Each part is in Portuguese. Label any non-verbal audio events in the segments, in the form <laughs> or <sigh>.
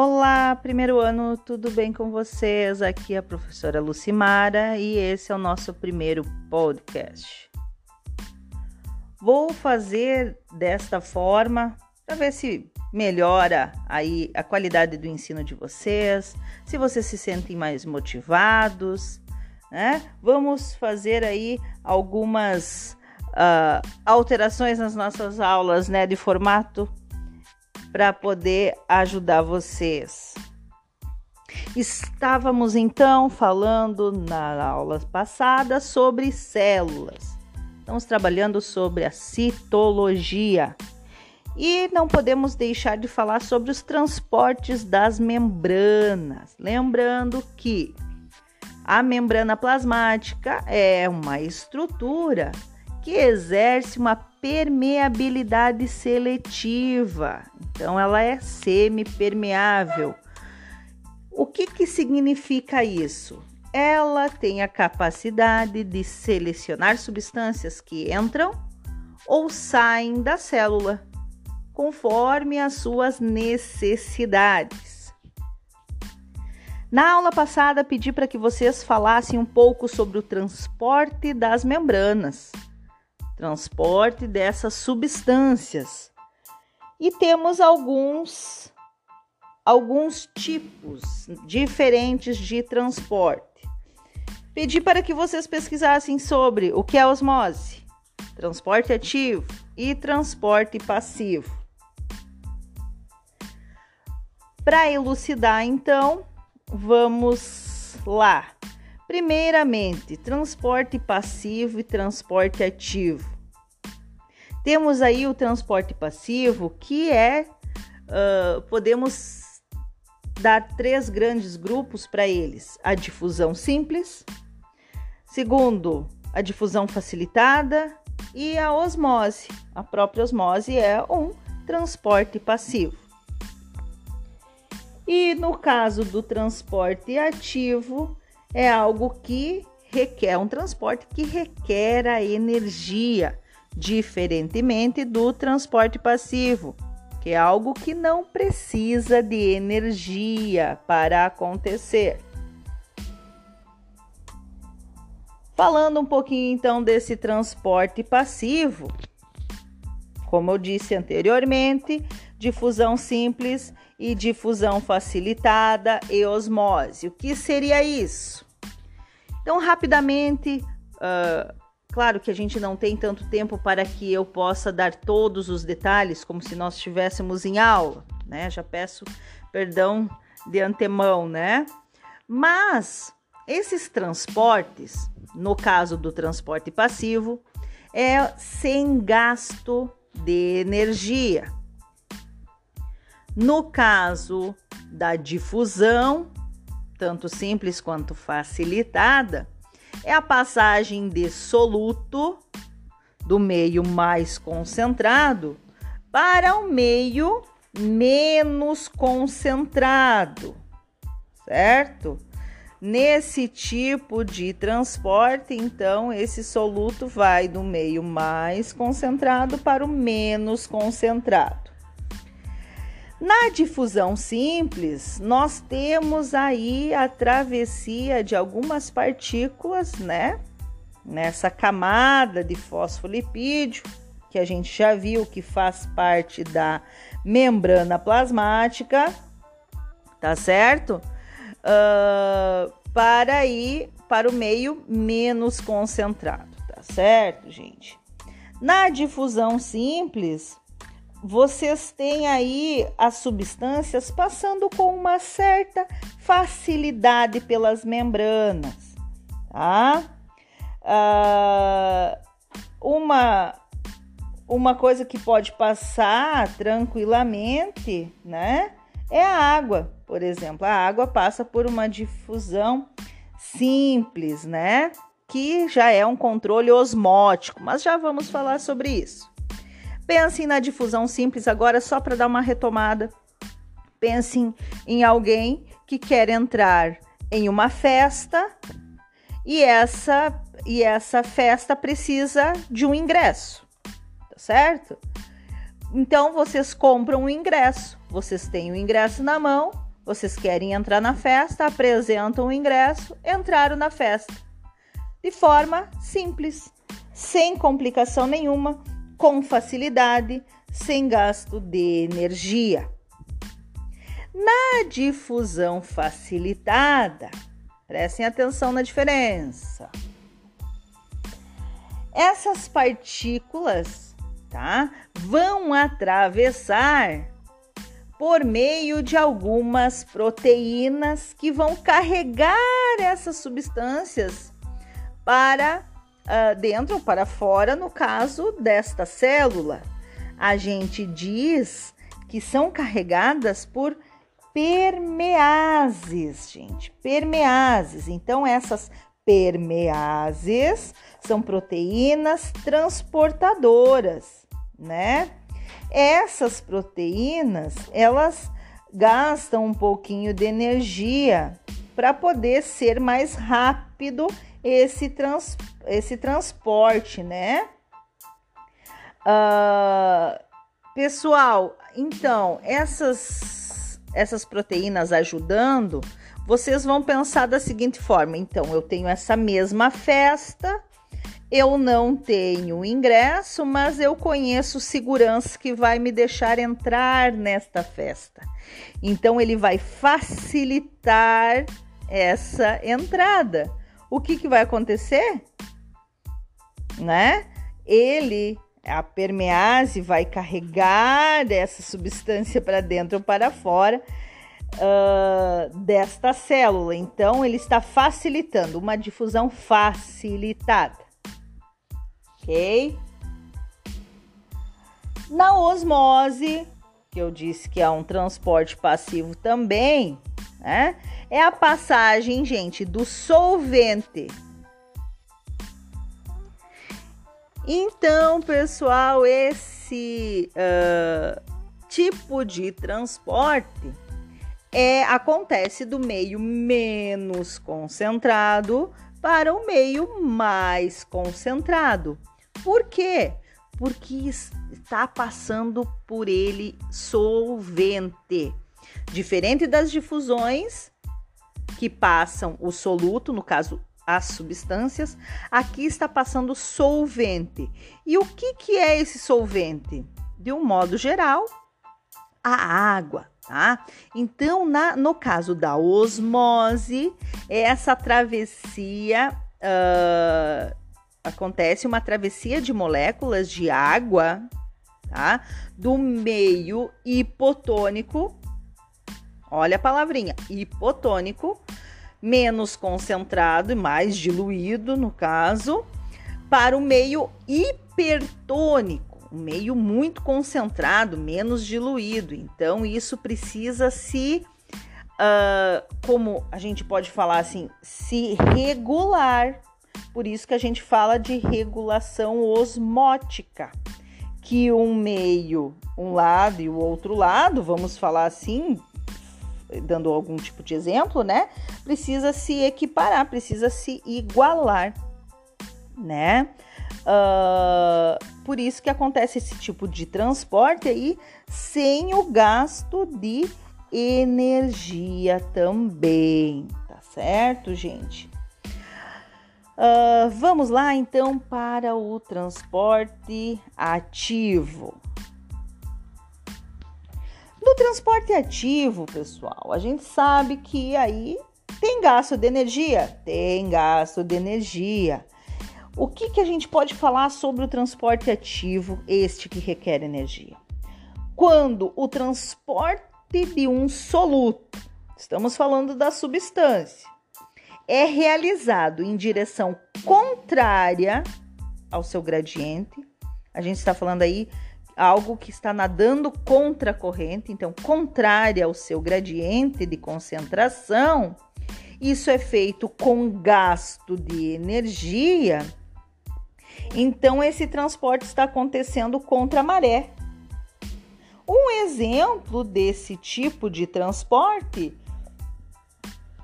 Olá, primeiro ano, tudo bem com vocês? Aqui é a professora Lucimara e esse é o nosso primeiro podcast. Vou fazer desta forma para ver se melhora aí a qualidade do ensino de vocês, se vocês se sentem mais motivados, né? Vamos fazer aí algumas uh, alterações nas nossas aulas, né, de formato para poder ajudar vocês. Estávamos então falando na aula passada sobre células. Estamos trabalhando sobre a citologia. E não podemos deixar de falar sobre os transportes das membranas. Lembrando que a membrana plasmática é uma estrutura que exerce uma permeabilidade seletiva. Então, ela é semipermeável. O que, que significa isso? Ela tem a capacidade de selecionar substâncias que entram ou saem da célula, conforme as suas necessidades. Na aula passada, pedi para que vocês falassem um pouco sobre o transporte das membranas transporte dessas substâncias. E temos alguns alguns tipos diferentes de transporte. Pedi para que vocês pesquisassem sobre o que é osmose, transporte ativo e transporte passivo. Para elucidar, então, vamos lá. Primeiramente, transporte passivo e transporte ativo. Temos aí o transporte passivo, que é, uh, podemos dar três grandes grupos para eles: a difusão simples, segundo, a difusão facilitada e a osmose. A própria osmose é um transporte passivo. E no caso do transporte ativo, é algo que requer um transporte que requer a energia, diferentemente do transporte passivo, que é algo que não precisa de energia para acontecer. Falando um pouquinho então desse transporte passivo, como eu disse anteriormente, difusão simples e difusão facilitada e osmose. O que seria isso? Então, rapidamente, uh, claro que a gente não tem tanto tempo para que eu possa dar todos os detalhes, como se nós estivéssemos em aula, né? Já peço perdão de antemão, né? Mas esses transportes, no caso do transporte passivo, é sem gasto de energia. No caso da difusão, tanto simples quanto facilitada, é a passagem de soluto do meio mais concentrado para o meio menos concentrado, certo? Nesse tipo de transporte, então, esse soluto vai do meio mais concentrado para o menos concentrado. Na difusão simples, nós temos aí a travessia de algumas partículas, né? Nessa camada de fosfolipídio, que a gente já viu que faz parte da membrana plasmática, tá certo? Uh, para ir para o meio menos concentrado, tá certo, gente? Na difusão simples, vocês têm aí as substâncias passando com uma certa facilidade pelas membranas, tá? Ah, uma, uma coisa que pode passar tranquilamente, né? É a água, por exemplo. A água passa por uma difusão simples, né? Que já é um controle osmótico, mas já vamos falar sobre isso. Pensem na difusão simples agora, só para dar uma retomada. Pensem em alguém que quer entrar em uma festa e essa e essa festa precisa de um ingresso, tá certo? Então vocês compram o ingresso, vocês têm o ingresso na mão, Vocês querem entrar na festa, apresentam o ingresso, entraram na festa. De forma simples, sem complicação nenhuma, com facilidade, sem gasto de energia. Na difusão facilitada, prestem atenção na diferença. Essas partículas, tá, vão atravessar por meio de algumas proteínas que vão carregar essas substâncias para uh, dentro ou para fora, no caso desta célula. A gente diz que são carregadas por permeases, gente, permeases. Então, essas permeases são proteínas transportadoras, né? Essas proteínas, elas gastam um pouquinho de energia para poder ser mais rápido esse, trans, esse transporte, né? Uh, pessoal, então, essas, essas proteínas ajudando, vocês vão pensar da seguinte forma: então, eu tenho essa mesma festa, eu não tenho ingresso, mas eu conheço segurança que vai me deixar entrar nesta festa. Então ele vai facilitar essa entrada. O que, que vai acontecer? Né? Ele, a permease, vai carregar essa substância para dentro ou para fora uh, desta célula. Então ele está facilitando uma difusão facilitada ok? Na osmose, que eu disse que é um transporte passivo também, né? É a passagem, gente, do solvente. Então, pessoal, esse uh, tipo de transporte é acontece do meio menos concentrado para o meio mais concentrado. Por quê? Porque está passando por ele solvente. Diferente das difusões que passam o soluto, no caso as substâncias, aqui está passando solvente. E o que, que é esse solvente? De um modo geral, a água, tá? Então, na, no caso da osmose, essa travessia uh, acontece uma travessia de moléculas de água, tá? Do meio hipotônico, olha a palavrinha, hipotônico, menos concentrado e mais diluído, no caso, para o meio hipertônico, um meio muito concentrado, menos diluído. Então, isso precisa se, uh, como a gente pode falar assim, se regular por isso que a gente fala de regulação osmótica, que um meio, um lado e o outro lado, vamos falar assim, dando algum tipo de exemplo, né? Precisa se equiparar, precisa se igualar, né? Uh, por isso que acontece esse tipo de transporte aí sem o gasto de energia também, tá certo, gente? Uh, vamos lá então para o transporte ativo. No transporte ativo, pessoal, a gente sabe que aí tem gasto de energia, tem gasto de energia. O que, que a gente pode falar sobre o transporte ativo, este que requer energia? Quando o transporte de um soluto, estamos falando da substância, é realizado em direção contrária ao seu gradiente. A gente está falando aí algo que está nadando contra a corrente, então contrária ao seu gradiente de concentração. Isso é feito com gasto de energia. Então esse transporte está acontecendo contra a maré. Um exemplo desse tipo de transporte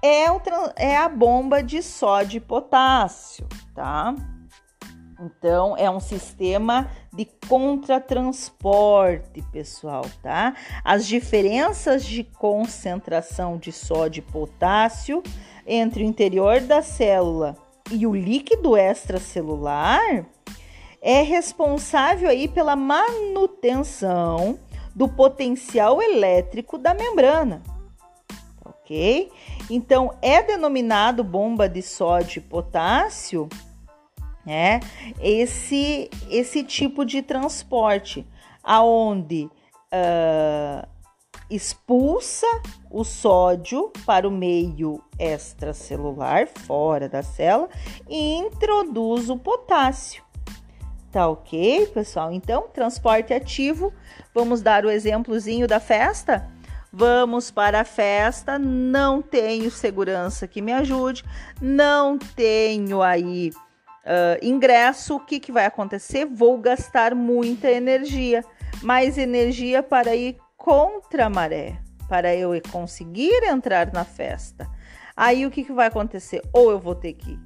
é, o, é a bomba de sódio e potássio, tá? Então, é um sistema de contratransporte, pessoal, tá? As diferenças de concentração de sódio e potássio entre o interior da célula e o líquido extracelular é responsável aí pela manutenção do potencial elétrico da membrana. Ok? Então, é denominado bomba de sódio e potássio né? Esse, esse tipo de transporte, aonde uh, expulsa o sódio para o meio extracelular, fora da célula, e introduz o potássio. Tá ok, pessoal? Então, transporte ativo. Vamos dar o exemplozinho da festa? Vamos para a festa. Não tenho segurança que me ajude, não tenho aí uh, ingresso, o que, que vai acontecer? Vou gastar muita energia, mais energia para ir contra a maré, para eu conseguir entrar na festa. Aí o que, que vai acontecer? Ou eu vou ter que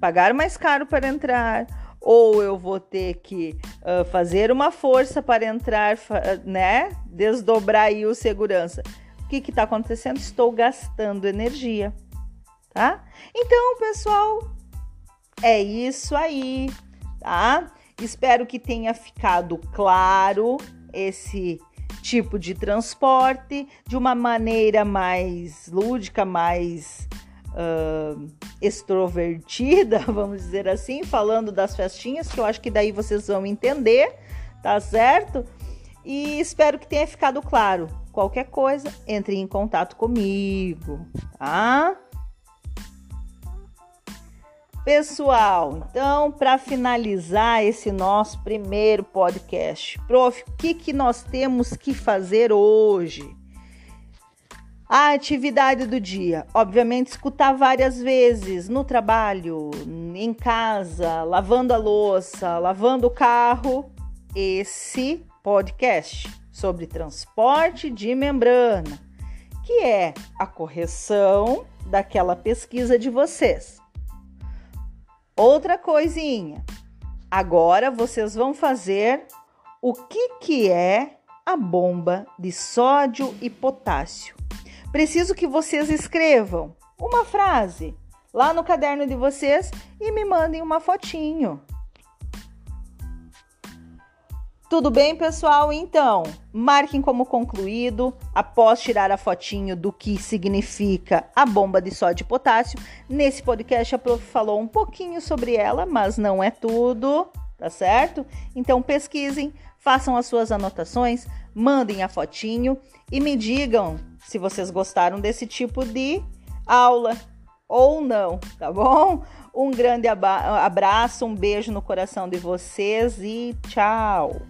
pagar mais caro para entrar, ou eu vou ter que uh, fazer uma força para entrar, né? Desdobrar aí o segurança. O que está acontecendo? Estou gastando energia, tá? Então, pessoal, é isso aí, tá? Espero que tenha ficado claro esse tipo de transporte de uma maneira mais lúdica, mais uh, extrovertida, <laughs> vamos dizer assim, falando das festinhas, que eu acho que daí vocês vão entender, tá certo? E espero que tenha ficado claro. Qualquer coisa, entre em contato comigo, tá? Pessoal, então, para finalizar esse nosso primeiro podcast, prof, o que, que nós temos que fazer hoje? A atividade do dia, obviamente, escutar várias vezes no trabalho, em casa, lavando a louça, lavando o carro, esse podcast sobre transporte de membrana, que é a correção daquela pesquisa de vocês. Outra coisinha. Agora vocês vão fazer o que, que é a bomba de sódio e potássio. Preciso que vocês escrevam uma frase lá no caderno de vocês e me mandem uma fotinho. Tudo bem, pessoal? Então, marquem como concluído após tirar a fotinho do que significa a bomba de sódio e potássio. Nesse podcast a prof falou um pouquinho sobre ela, mas não é tudo, tá certo? Então pesquisem, façam as suas anotações, mandem a fotinho e me digam se vocês gostaram desse tipo de aula ou não, tá bom? Um grande abraço, um beijo no coração de vocês e tchau!